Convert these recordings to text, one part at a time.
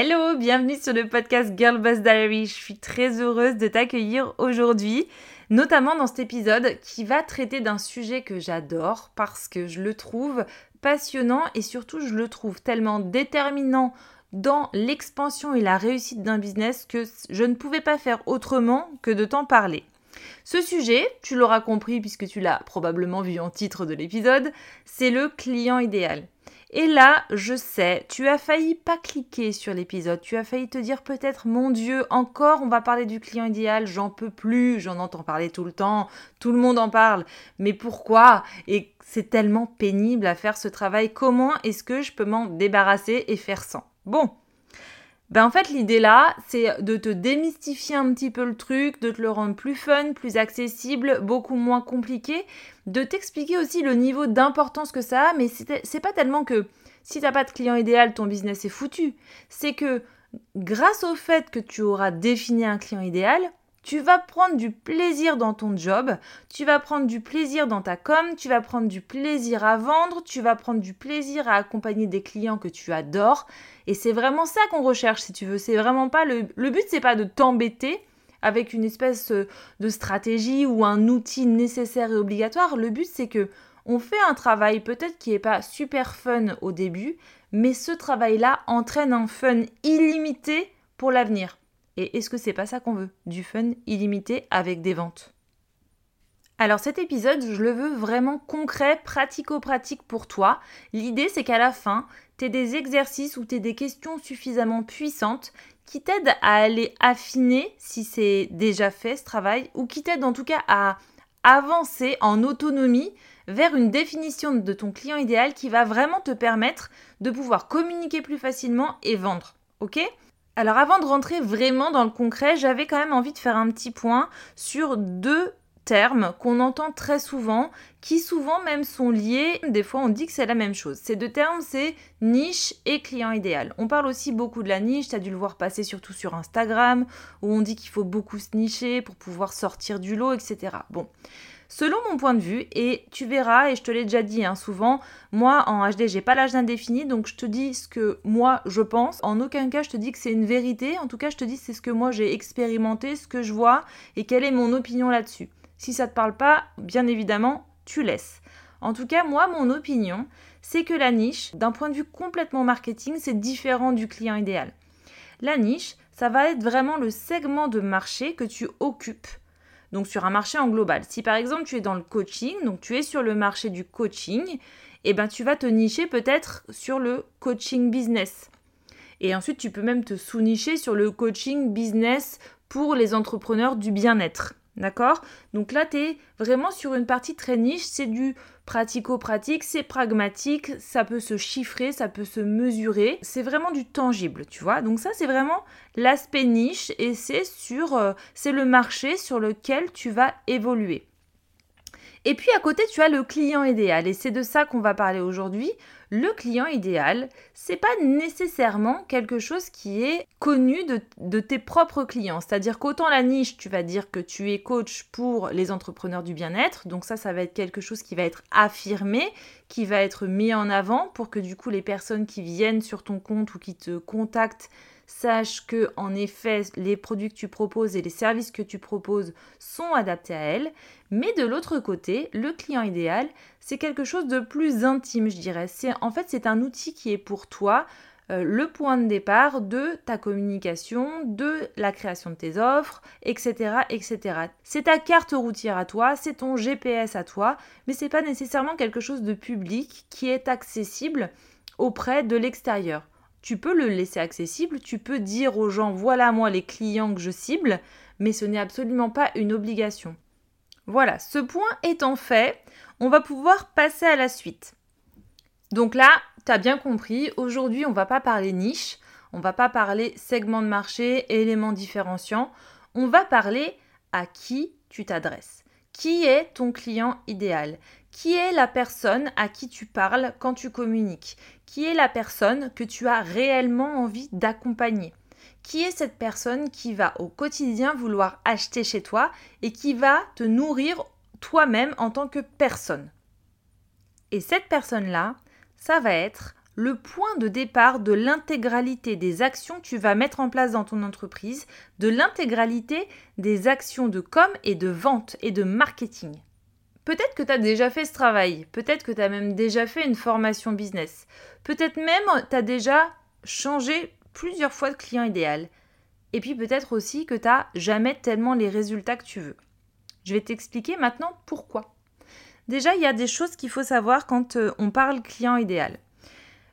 Hello, bienvenue sur le podcast Girl Boss Diary. Je suis très heureuse de t'accueillir aujourd'hui, notamment dans cet épisode qui va traiter d'un sujet que j'adore parce que je le trouve passionnant et surtout je le trouve tellement déterminant dans l'expansion et la réussite d'un business que je ne pouvais pas faire autrement que de t'en parler. Ce sujet, tu l'auras compris puisque tu l'as probablement vu en titre de l'épisode, c'est le client idéal. Et là, je sais, tu as failli pas cliquer sur l'épisode, tu as failli te dire peut-être mon Dieu, encore on va parler du client idéal, j'en peux plus, j'en entends parler tout le temps, tout le monde en parle, mais pourquoi? Et c'est tellement pénible à faire ce travail, comment est-ce que je peux m'en débarrasser et faire sans? Bon, ben en fait, l'idée là, c'est de te démystifier un petit peu le truc, de te le rendre plus fun, plus accessible, beaucoup moins compliqué, de t'expliquer aussi le niveau d'importance que ça a, mais c'est pas tellement que si t'as pas de client idéal, ton business est foutu. C'est que grâce au fait que tu auras défini un client idéal, tu vas prendre du plaisir dans ton job, tu vas prendre du plaisir dans ta com, tu vas prendre du plaisir à vendre, tu vas prendre du plaisir à accompagner des clients que tu adores. Et c'est vraiment ça qu'on recherche, si tu veux. C'est vraiment pas le, le but, c'est pas de t'embêter avec une espèce euh, de stratégie ou un outil nécessaire et obligatoire. Le but, c'est que on fait un travail peut-être qui n'est pas super fun au début, mais ce travail-là entraîne un fun illimité pour l'avenir. Et est-ce que c'est pas ça qu'on veut? Du fun illimité avec des ventes. Alors cet épisode, je le veux vraiment concret, pratico-pratique pour toi. L'idée c'est qu'à la fin, tu aies des exercices ou tu aies des questions suffisamment puissantes qui t'aident à aller affiner si c'est déjà fait ce travail ou qui t'aident en tout cas à avancer en autonomie vers une définition de ton client idéal qui va vraiment te permettre de pouvoir communiquer plus facilement et vendre. Ok? Alors avant de rentrer vraiment dans le concret, j'avais quand même envie de faire un petit point sur deux termes qu'on entend très souvent, qui souvent même sont liés, des fois on dit que c'est la même chose. Ces deux termes, c'est niche et client idéal. On parle aussi beaucoup de la niche, tu as dû le voir passer surtout sur Instagram, où on dit qu'il faut beaucoup se nicher pour pouvoir sortir du lot, etc. Bon, Selon mon point de vue, et tu verras, et je te l'ai déjà dit hein, souvent, moi en HD j'ai pas l'âge indéfini, donc je te dis ce que moi je pense. En aucun cas je te dis que c'est une vérité, en tout cas je te dis c'est ce que moi j'ai expérimenté, ce que je vois et quelle est mon opinion là-dessus. Si ça te parle pas, bien évidemment, tu laisses. En tout cas, moi, mon opinion, c'est que la niche, d'un point de vue complètement marketing, c'est différent du client idéal. La niche, ça va être vraiment le segment de marché que tu occupes donc sur un marché en global. Si par exemple tu es dans le coaching, donc tu es sur le marché du coaching, eh ben tu vas te nicher peut-être sur le coaching business. Et ensuite tu peux même te sous-nicher sur le coaching business pour les entrepreneurs du bien-être. D'accord? Donc là, tu es vraiment sur une partie très niche, c'est du pratico-pratique, c'est pragmatique, ça peut se chiffrer, ça peut se mesurer, c'est vraiment du tangible, tu vois? Donc ça, c'est vraiment l'aspect niche et c'est sur euh, c'est le marché sur lequel tu vas évoluer. Et puis à côté, tu as le client idéal et c'est de ça qu'on va parler aujourd'hui. Le client idéal, c'est pas nécessairement quelque chose qui est connu de, tes propres clients. C'est-à-dire qu'autant la niche, tu vas dire que tu es coach pour les entrepreneurs du bien-être. Donc ça, ça va être quelque chose qui va être affirmé, qui va être mis en avant pour que du coup les personnes qui viennent sur ton compte ou qui te contactent sache que en effet les produits que tu proposes et les services que tu proposes sont adaptés à elle. Mais de l'autre côté, le client idéal, c'est quelque chose de plus intime, je dirais. C'est en fait c'est un outil qui est pour toi euh, le point de départ de ta communication, de la création de tes offres, etc. etc. C'est ta carte routière à toi, c'est ton GPS à toi, mais c'est pas nécessairement quelque chose de public qui est accessible auprès de l'extérieur. Tu peux le laisser accessible, tu peux dire aux gens voilà moi les clients que je cible, mais ce n'est absolument pas une obligation. Voilà, ce point étant fait, on va pouvoir passer à la suite. Donc là, tu as bien compris, aujourd'hui on va pas parler niche, on va pas parler segment de marché, éléments différenciants, on va parler à qui tu t'adresses. Qui est ton client idéal? Qui est la personne à qui tu parles quand tu communiques? Qui est la personne que tu as réellement envie d'accompagner? Qui est cette personne qui va au quotidien vouloir acheter chez toi et qui va te nourrir toi-même en tant que personne Et cette personne-là, ça va être le point de départ de l'intégralité des actions que tu vas mettre en place dans ton entreprise, de l'intégralité des actions de com et de vente et de marketing. Peut-être que tu as déjà fait ce travail, peut-être que tu as même déjà fait une formation business, peut-être même tu as déjà changé plusieurs fois de client idéal, et puis peut-être aussi que tu n'as jamais tellement les résultats que tu veux. Je vais t'expliquer maintenant pourquoi. Déjà, il y a des choses qu'il faut savoir quand euh, on parle client idéal.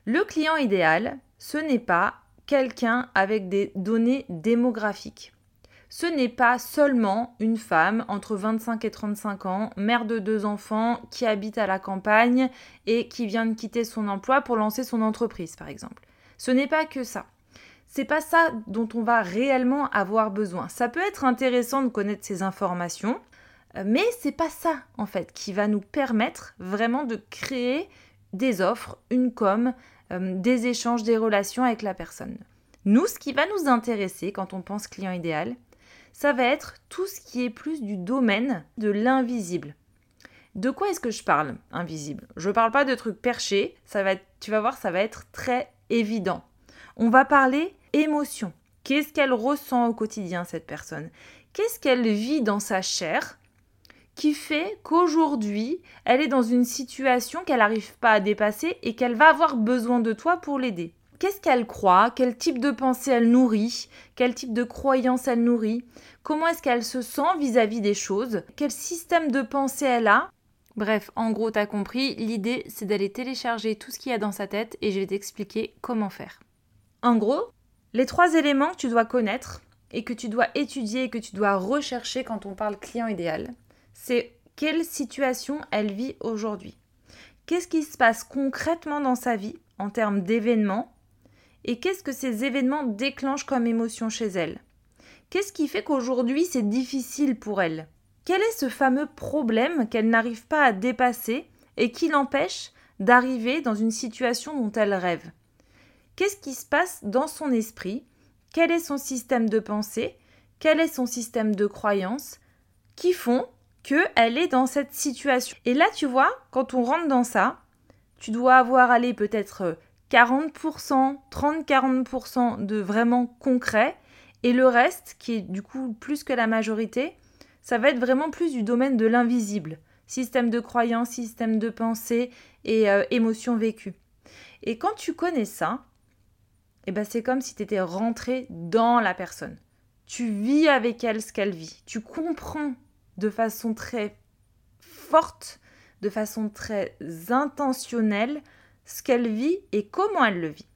Le client idéal, ce n'est pas quelqu'un avec des données démographiques. Ce n'est pas seulement une femme entre 25 et 35 ans, mère de deux enfants, qui habite à la campagne et qui vient de quitter son emploi pour lancer son entreprise, par exemple. Ce n'est pas que ça. C'est pas ça dont on va réellement avoir besoin. Ça peut être intéressant de connaître ces informations, mais c'est pas ça en fait qui va nous permettre vraiment de créer des offres, une com, euh, des échanges, des relations avec la personne. Nous, ce qui va nous intéresser quand on pense client idéal, ça va être tout ce qui est plus du domaine de l'invisible. De quoi est-ce que je parle invisible? Je ne parle pas de trucs perchés, tu vas voir, ça va être très évident. On va parler émotion. Qu'est-ce qu'elle ressent au quotidien, cette personne? Qu'est-ce qu'elle vit dans sa chair qui fait qu'aujourd'hui, elle est dans une situation qu'elle n'arrive pas à dépasser et qu'elle va avoir besoin de toi pour l'aider. Qu'est-ce qu'elle croit? Quel type de pensée elle nourrit? Quel type de croyance elle nourrit? Comment est-ce qu'elle se sent vis-à-vis des choses? Quel système de pensée elle a? Bref, en gros, t'as compris, l'idée c'est d'aller télécharger tout ce qu'il y a dans sa tête et je vais t'expliquer comment faire. En gros, les trois éléments que tu dois connaître et que tu dois étudier et que tu dois rechercher quand on parle client idéal, c'est quelle situation elle vit aujourd'hui? Qu'est-ce qui se passe concrètement dans sa vie en termes d'événements? Et qu'est-ce que ces événements déclenchent comme émotion chez elle? Qu'est-ce qui fait qu'aujourd'hui c'est difficile pour elle? Quel est ce fameux problème qu'elle n'arrive pas à dépasser et qui l'empêche d'arriver dans une situation dont elle rêve? Qu'est-ce qui se passe dans son esprit? Quel est son système de pensée? Quel est son système de croyance qui font qu'elle est dans cette situation. Et là, tu vois, quand on rentre dans ça, tu dois avoir allé peut-être 40%, 30-40% de vraiment concret, et le reste, qui est du coup plus que la majorité, ça va être vraiment plus du domaine de l'invisible. Système de croyance, système de pensée et euh, émotions vécues. Et quand tu connais ça, eh ben c'est comme si tu étais rentré dans la personne. Tu vis avec elle ce qu'elle vit. Tu comprends de façon très forte, de façon très intentionnelle, ce qu'elle vit et comment elle le vit.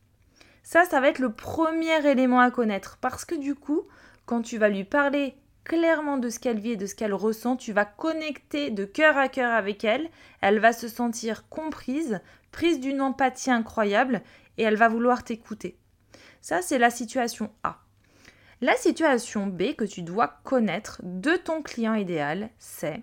Ça, ça va être le premier élément à connaître parce que du coup, quand tu vas lui parler clairement de ce qu'elle vit et de ce qu'elle ressent, tu vas connecter de cœur à cœur avec elle, elle va se sentir comprise, prise d'une empathie incroyable et elle va vouloir t'écouter. Ça, c'est la situation A. La situation B que tu dois connaître de ton client idéal, c'est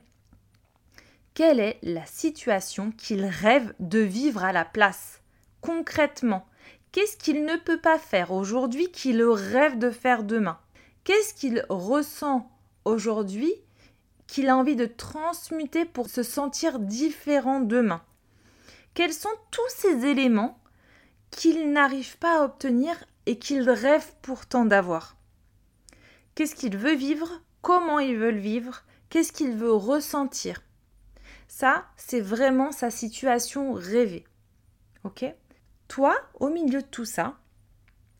quelle est la situation qu'il rêve de vivre à la place Concrètement, qu'est-ce qu'il ne peut pas faire aujourd'hui qu'il rêve de faire demain? Qu'est-ce qu'il ressent aujourd'hui qu'il a envie de transmuter pour se sentir différent demain? Quels sont tous ces éléments qu'il n'arrive pas à obtenir et qu'il rêve pourtant d'avoir? Qu'est-ce qu'il veut vivre? Comment il veut le vivre? Qu'est-ce qu'il veut ressentir? Ça, c'est vraiment sa situation rêvée. Ok? Toi, au milieu de tout ça,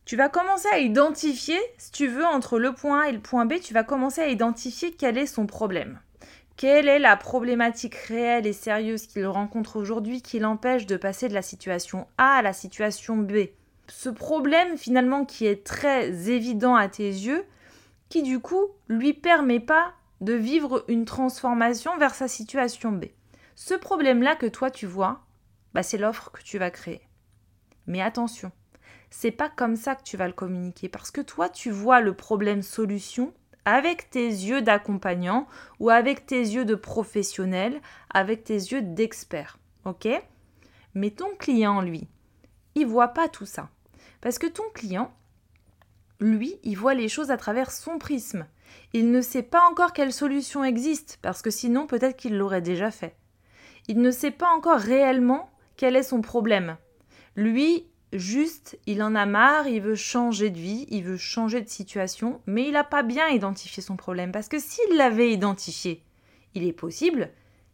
tu vas commencer à identifier, si tu veux, entre le point A et le point B, tu vas commencer à identifier quel est son problème. Quelle est la problématique réelle et sérieuse qu'il rencontre aujourd'hui qui l'empêche de passer de la situation A à la situation B? Ce problème finalement qui est très évident à tes yeux, qui du coup lui permet pas de vivre une transformation vers sa situation B. Ce problème-là que toi tu vois, bah, c'est l'offre que tu vas créer. Mais attention, c'est pas comme ça que tu vas le communiquer parce que toi tu vois le problème solution avec tes yeux d'accompagnant ou avec tes yeux de professionnel, avec tes yeux d'expert. OK? Mais ton client lui, il voit pas tout ça. Parce que ton client lui, il voit les choses à travers son prisme. Il ne sait pas encore quelle solution existe parce que sinon peut-être qu'il l'aurait déjà fait. Il ne sait pas encore réellement quel est son problème. Lui, Juste, il en a marre, il veut changer de vie, il veut changer de situation, mais il n'a pas bien identifié son problème, parce que s'il l'avait identifié, il est possible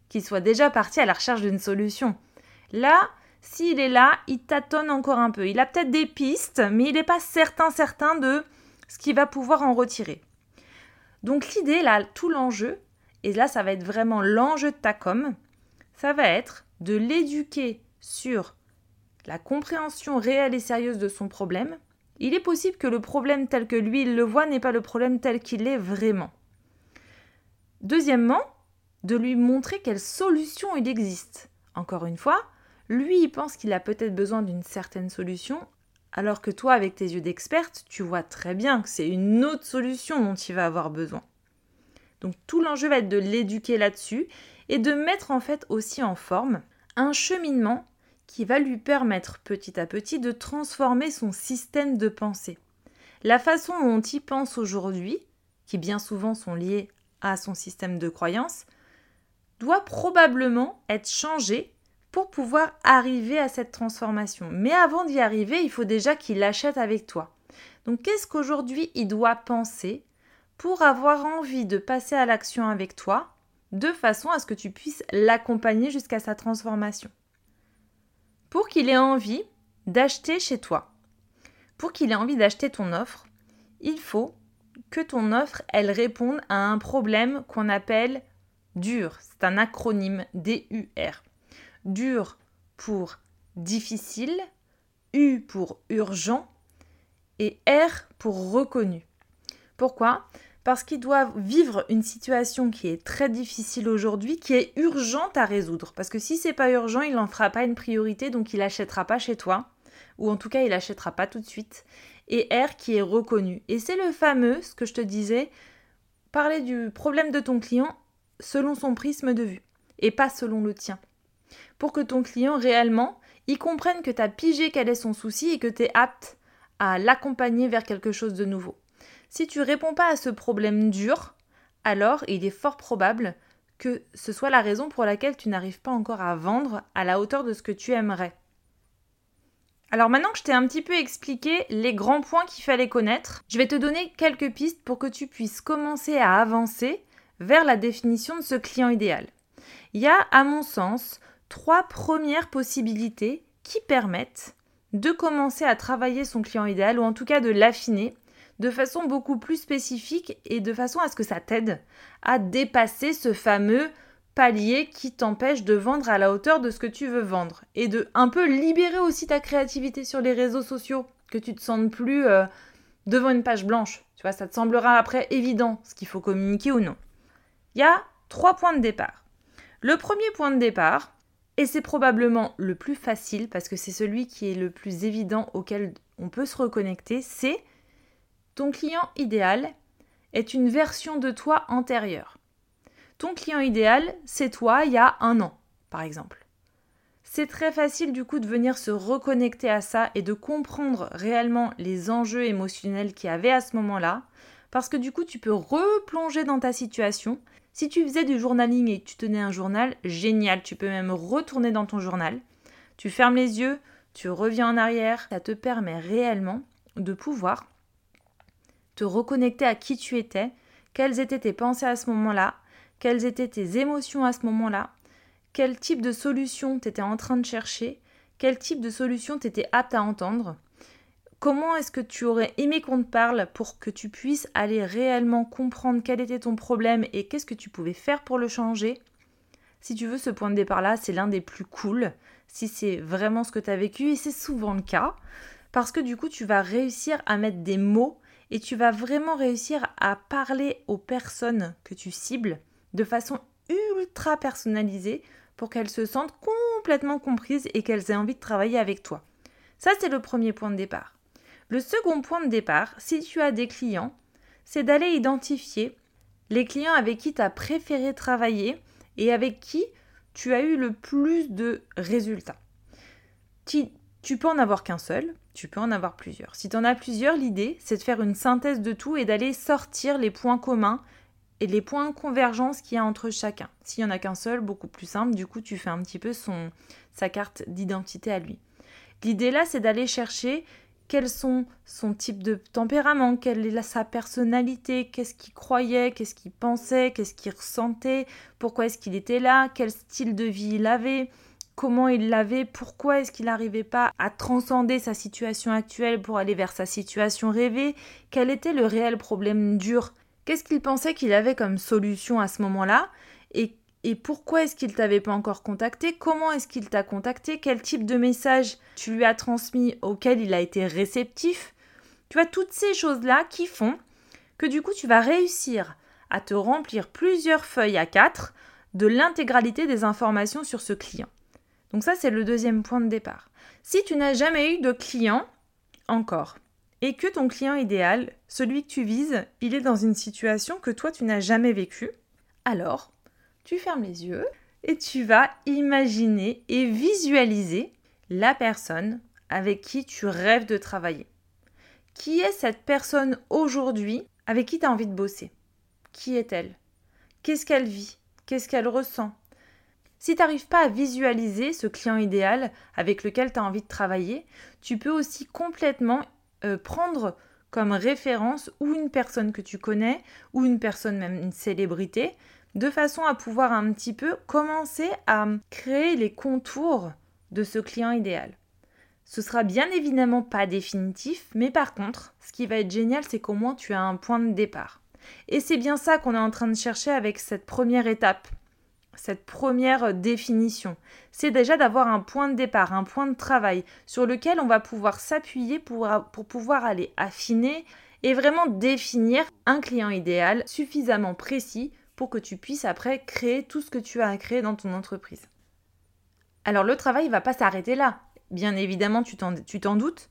qu'il soit déjà parti à la recherche d'une solution. Là, s'il est là, il tâtonne encore un peu. Il a peut-être des pistes, mais il n'est pas certain, certain de ce qu'il va pouvoir en retirer. Donc l'idée, là, tout l'enjeu, et là, ça va être vraiment l'enjeu de ta com, ça va être de l'éduquer sur la compréhension réelle et sérieuse de son problème, il est possible que le problème tel que lui il le voit n'est pas le problème tel qu'il est vraiment. Deuxièmement, de lui montrer quelle solution il existe. Encore une fois, lui il pense qu'il a peut-être besoin d'une certaine solution, alors que toi avec tes yeux d'experte, tu vois très bien que c'est une autre solution dont il va avoir besoin. Donc tout l'enjeu va être de l'éduquer là-dessus et de mettre en fait aussi en forme un cheminement qui va lui permettre petit à petit de transformer son système de pensée. La façon dont il pense aujourd'hui, qui bien souvent sont liées à son système de croyance, doit probablement être changée pour pouvoir arriver à cette transformation. Mais avant d'y arriver, il faut déjà qu'il l'achète avec toi. Donc qu'est-ce qu'aujourd'hui il doit penser pour avoir envie de passer à l'action avec toi, de façon à ce que tu puisses l'accompagner jusqu'à sa transformation? Pour qu'il ait envie d'acheter chez toi, pour qu'il ait envie d'acheter ton offre, il faut que ton offre, elle réponde à un problème qu'on appelle dur. C'est un acronyme D-U-R. Dur pour difficile, U pour urgent et R pour reconnu. Pourquoi? Parce qu'ils doivent vivre une situation qui est très difficile aujourd'hui, qui est urgente à résoudre. Parce que si c'est pas urgent, il n'en fera pas une priorité, donc il n'achètera pas chez toi, ou en tout cas il n'achètera pas tout de suite. Et R qui est reconnu. Et c'est le fameux, ce que je te disais, parler du problème de ton client selon son prisme de vue, et pas selon le tien. Pour que ton client réellement, il comprenne que tu as pigé quel est son souci et que tu es apte à l'accompagner vers quelque chose de nouveau. Si tu réponds pas à ce problème dur, alors il est fort probable que ce soit la raison pour laquelle tu n'arrives pas encore à vendre à la hauteur de ce que tu aimerais. Alors maintenant que je t'ai un petit peu expliqué les grands points qu'il fallait connaître, je vais te donner quelques pistes pour que tu puisses commencer à avancer vers la définition de ce client idéal. Il y a, à mon sens, trois premières possibilités qui permettent de commencer à travailler son client idéal ou en tout cas de l'affiner de façon beaucoup plus spécifique et de façon à ce que ça t'aide à dépasser ce fameux palier qui t'empêche de vendre à la hauteur de ce que tu veux vendre et de un peu libérer aussi ta créativité sur les réseaux sociaux, que tu te sentes plus euh, devant une page blanche. Tu vois, ça te semblera après évident ce qu'il faut communiquer ou non. Il y a trois points de départ. Le premier point de départ, et c'est probablement le plus facile parce que c'est celui qui est le plus évident auquel on peut se reconnecter, c'est ton client idéal est une version de toi antérieure. Ton client idéal, c'est toi il y a un an, par exemple. C'est très facile du coup de venir se reconnecter à ça et de comprendre réellement les enjeux émotionnels qu'il y avait à ce moment-là, parce que du coup tu peux replonger dans ta situation. Si tu faisais du journaling et que tu tenais un journal, génial, tu peux même retourner dans ton journal. Tu fermes les yeux, tu reviens en arrière, ça te permet réellement de pouvoir te reconnecter à qui tu étais, quelles étaient tes pensées à ce moment-là, quelles étaient tes émotions à ce moment-là, quel type de solution tu étais en train de chercher, quel type de solution tu étais apte à entendre, Comment est-ce que tu aurais aimé qu'on te parle pour que tu puisses aller réellement comprendre quel était ton problème et qu'est-ce que tu pouvais faire pour le changer? Si tu veux, ce point de départ-là, c'est l'un des plus cool, si c'est vraiment ce que tu as vécu, et c'est souvent le cas, parce que du coup, tu vas réussir à mettre des mots et tu vas vraiment réussir à parler aux personnes que tu cibles de façon ultra personnalisée pour qu'elles se sentent complètement comprises et qu'elles aient envie de travailler avec toi. Ça, c'est le premier point de départ. Le second point de départ, si tu as des clients, c'est d'aller identifier les clients avec qui tu as préféré travailler et avec qui tu as eu le plus de résultats. Tu, peux en avoir qu'un seul, tu peux en avoir plusieurs. Si tu en as plusieurs, l'idée, c'est de faire une synthèse de tout et d'aller sortir les points communs et les points de convergence qu'il y a entre chacun. S'il n'y en a qu'un seul, beaucoup plus simple, du coup, tu fais un petit peu son, sa carte d'identité à lui. L'idée là, c'est d'aller chercher quels sont son type de tempérament, quelle est sa personnalité, qu'est-ce qu'il croyait, qu'est-ce qu'il pensait, qu'est-ce qu'il ressentait, pourquoi est-ce qu'il était là, quel style de vie il avait, comment il l'avait, pourquoi est-ce qu'il n'arrivait pas à transcender sa situation actuelle pour aller vers sa situation rêvée, quel était le réel problème dur, qu'est-ce qu'il pensait qu'il avait comme solution à ce moment-là, et et pourquoi est-ce qu'il t'avait pas encore contacté? Comment est-ce qu'il t'a contacté? Quel type de message tu lui as transmis auquel il a été réceptif? Tu vois, toutes ces choses-là qui font que du coup, tu vas réussir à te remplir plusieurs feuilles à quatre de l'intégralité des informations sur ce client. Donc ça, c'est le deuxième point de départ. Si tu n'as jamais eu de client encore, et que ton client idéal, celui que tu vises, il est dans une situation que toi, tu n'as jamais vécue, alors tu fermes les yeux et tu vas imaginer et visualiser la personne avec qui tu rêves de travailler. Qui est cette personne aujourd'hui avec qui tu as envie de bosser? Qui est-elle? Qu'est-ce qu'elle vit? Qu'est-ce qu'elle ressent? Si tu n'arrives pas à visualiser ce client idéal avec lequel tu as envie de travailler, tu peux aussi complètement euh, prendre comme référence ou une personne que tu connais, ou une personne même une célébrité, de façon à pouvoir un petit peu commencer à créer les contours de ce client idéal. Ce sera bien évidemment pas définitif, mais par contre, ce qui va être génial, c'est qu'au moins tu as un point de départ. Et c'est bien ça qu'on est en train de chercher avec cette première étape, cette première définition. C'est déjà d'avoir un point de départ, un point de travail sur lequel on va pouvoir s'appuyer pour, pour pouvoir aller affiner et vraiment définir un client idéal suffisamment précis pour que tu puisses après créer tout ce que tu as à créer dans ton entreprise. Alors le travail ne va pas s'arrêter là. Bien évidemment, tu t'en doutes.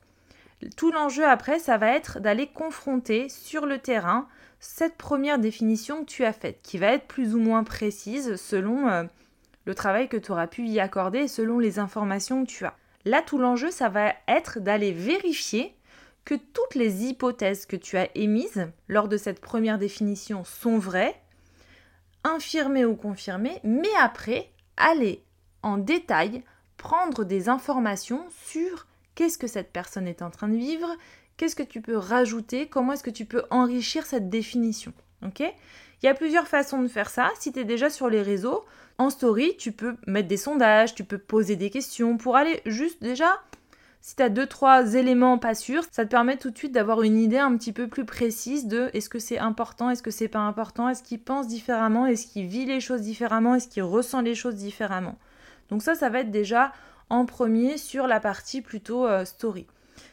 Tout l'enjeu après, ça va être d'aller confronter sur le terrain cette première définition que tu as faite, qui va être plus ou moins précise selon euh, le travail que tu auras pu y accorder et selon les informations que tu as. Là, tout l'enjeu, ça va être d'aller vérifier que toutes les hypothèses que tu as émises lors de cette première définition sont vraies infirmer ou confirmer, mais après, aller en détail prendre des informations sur qu'est-ce que cette personne est en train de vivre, qu'est-ce que tu peux rajouter, comment est-ce que tu peux enrichir cette définition. Ok? Il y a plusieurs façons de faire ça. Si tu es déjà sur les réseaux, en story, tu peux mettre des sondages, tu peux poser des questions pour aller juste déjà si tu as deux, trois éléments pas sûrs, ça te permet tout de suite d'avoir une idée un petit peu plus précise de est-ce que c'est important, est-ce que c'est pas important, est-ce qu'il pense différemment, est-ce qu'il vit les choses différemment, est-ce qu'il ressent les choses différemment. Donc ça, ça va être déjà en premier sur la partie plutôt euh, story.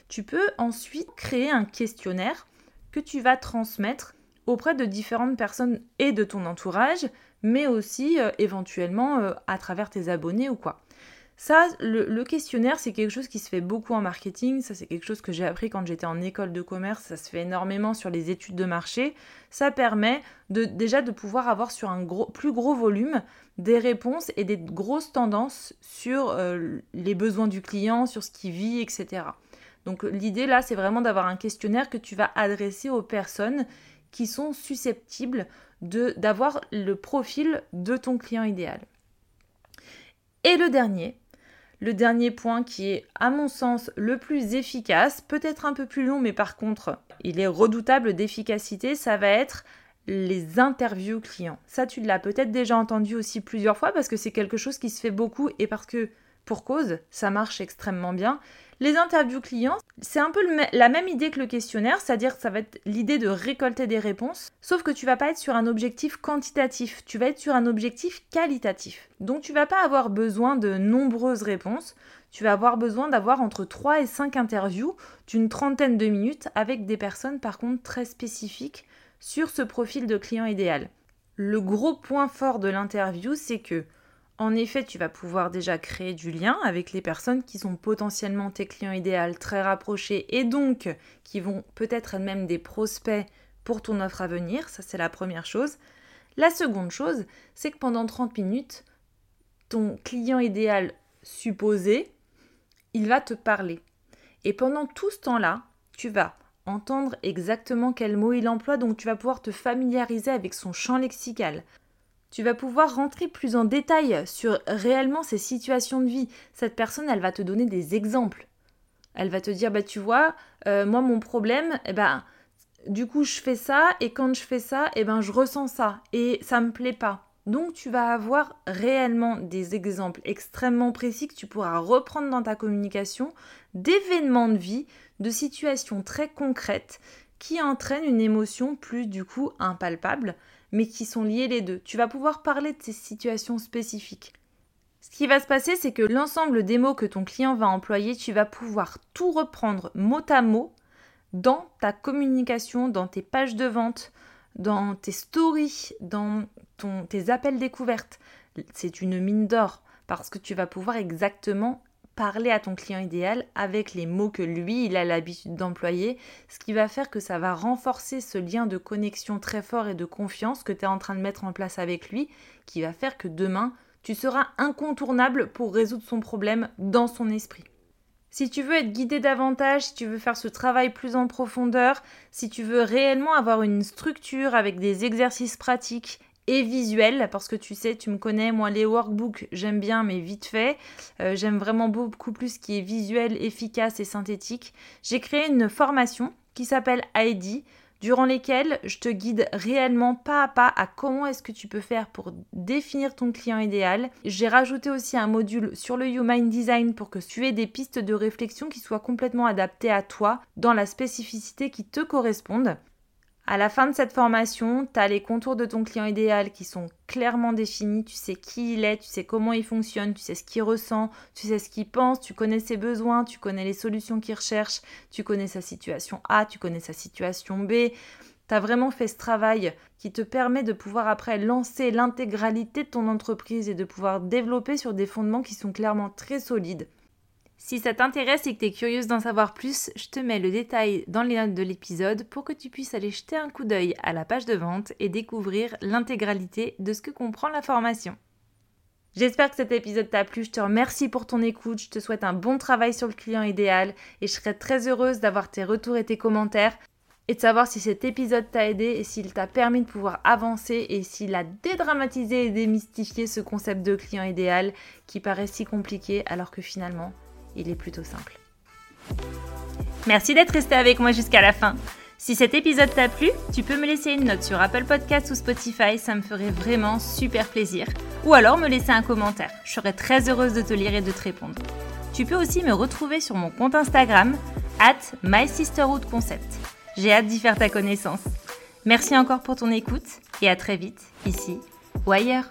Tu peux ensuite créer un questionnaire que tu vas transmettre auprès de différentes personnes et de ton entourage, mais aussi euh, éventuellement euh, à travers tes abonnés ou quoi. Ça, le, questionnaire, c'est quelque chose qui se fait beaucoup en marketing. Ça, c'est quelque chose que j'ai appris quand j'étais en école de commerce. Ça se fait énormément sur les études de marché. Ça permet de, déjà de pouvoir avoir sur un plus gros volume des réponses et des grosses tendances sur euh, les besoins du client, sur ce qu'il vit, etc. Donc l'idée là, c'est vraiment d'avoir un questionnaire que tu vas adresser aux personnes qui sont susceptibles d'avoir le profil de ton client idéal. Et le dernier, le dernier point qui est, à mon sens, le plus efficace, peut-être un peu plus long, mais par contre, il est redoutable d'efficacité, ça va être les interviews clients. Ça, tu l'as peut-être déjà entendu aussi plusieurs fois parce que c'est quelque chose qui se fait beaucoup et parce que, pour cause, ça marche extrêmement bien. Les interviews clients, C'est un peu la même idée que le questionnaire, c'est-à-dire que ça va être l'idée de récolter des réponses, sauf que tu vas pas être sur un objectif quantitatif, tu vas être sur un objectif qualitatif. Donc tu vas pas avoir besoin de nombreuses réponses, tu vas avoir besoin d'avoir entre 3 et 5 interviews d'une trentaine de minutes avec des personnes par contre très spécifiques sur ce profil de client idéal. Le gros point fort de l'interview, c'est que en effet, tu vas pouvoir déjà créer du lien avec les personnes qui sont potentiellement tes clients idéaux très rapprochés et donc qui vont peut-être elles-mêmes des prospects pour ton offre à venir. Ça, c'est la première chose. La seconde chose, c'est que pendant 30 minutes, ton client idéal supposé, il va te parler. Et pendant tout ce temps-là, tu vas entendre exactement quel mot il emploie, donc tu vas pouvoir te familiariser avec son champ lexical, tu vas pouvoir rentrer plus en détail sur réellement ces situations de vie. Cette personne, elle va te donner des exemples. Elle va te dire, bah tu vois, euh, moi mon problème, eh ben, du coup je fais ça et quand je fais ça, eh ben je ressens ça et ça me plaît pas. Donc tu vas avoir réellement des exemples extrêmement précis que tu pourras reprendre dans ta communication d'événements de vie, de situations très concrètes qui entraînent une émotion plus du coup impalpable mais qui sont liés les deux. Tu vas pouvoir parler de ces situations spécifiques. Ce qui va se passer, c'est que l'ensemble des mots que ton client va employer, tu vas pouvoir tout reprendre mot à mot dans ta communication, dans tes pages de vente, dans tes stories, dans tes appels découvertes. C'est une mine d'or parce que tu vas pouvoir exactement parler à ton client idéal avec les mots que lui, il a l'habitude d'employer, ce qui va faire que ça va renforcer ce lien de connexion très fort et de confiance que tu es en train de mettre en place avec lui, qui va faire que demain, tu seras incontournable pour résoudre son problème dans son esprit. Si tu veux être guidé davantage, si tu veux faire ce travail plus en profondeur, si tu veux réellement avoir une structure avec des exercices pratiques et visuel, parce que tu sais, tu me connais, moi les workbooks, j'aime bien, mais vite fait. Euh, j'aime vraiment beaucoup plus ce qui est visuel, efficace et synthétique. J'ai créé une formation qui s'appelle ID, durant lesquelles je te guide réellement pas à pas à comment est-ce que tu peux faire pour définir ton client idéal. J'ai rajouté aussi un module sur le Human Design pour que tu aies des pistes de réflexion qui soient complètement adaptées à toi dans la spécificité qui te corresponde. À la fin de cette formation, tu as les contours de ton client idéal qui sont clairement définis. Tu sais qui il est, tu sais comment il fonctionne, tu sais ce qu'il ressent, tu sais ce qu'il pense, tu connais ses besoins, tu connais les solutions qu'il recherche, tu connais sa situation A, tu connais sa situation B. Tu as vraiment fait ce travail qui te permet de pouvoir après lancer l'intégralité de ton entreprise et de pouvoir développer sur des fondements qui sont clairement très solides. Si ça t'intéresse et que tu es curieuse d'en savoir plus, je te mets le détail dans les notes de l'épisode pour que tu puisses aller jeter un coup d'œil à la page de vente et découvrir l'intégralité de ce que comprend la formation. J'espère que cet épisode t'a plu, je te remercie pour ton écoute, je te souhaite un bon travail sur le client idéal et je serai très heureuse d'avoir tes retours et tes commentaires et de savoir si cet épisode t'a aidé et s'il t'a permis de pouvoir avancer et s'il a dédramatisé et démystifié ce concept de client idéal qui paraît si compliqué alors que finalement il est plutôt simple. Merci d'être resté avec moi jusqu'à la fin. Si cet épisode t'a plu, tu peux me laisser une note sur Apple Podcasts ou Spotify, ça me ferait vraiment super plaisir. Ou alors me laisser un commentaire, je serais très heureuse de te lire et de te répondre. Tu peux aussi me retrouver sur mon compte Instagram, at MySisterhoodConcept. J'ai hâte d'y faire ta connaissance. Merci encore pour ton écoute et à très vite, ici ou ailleurs.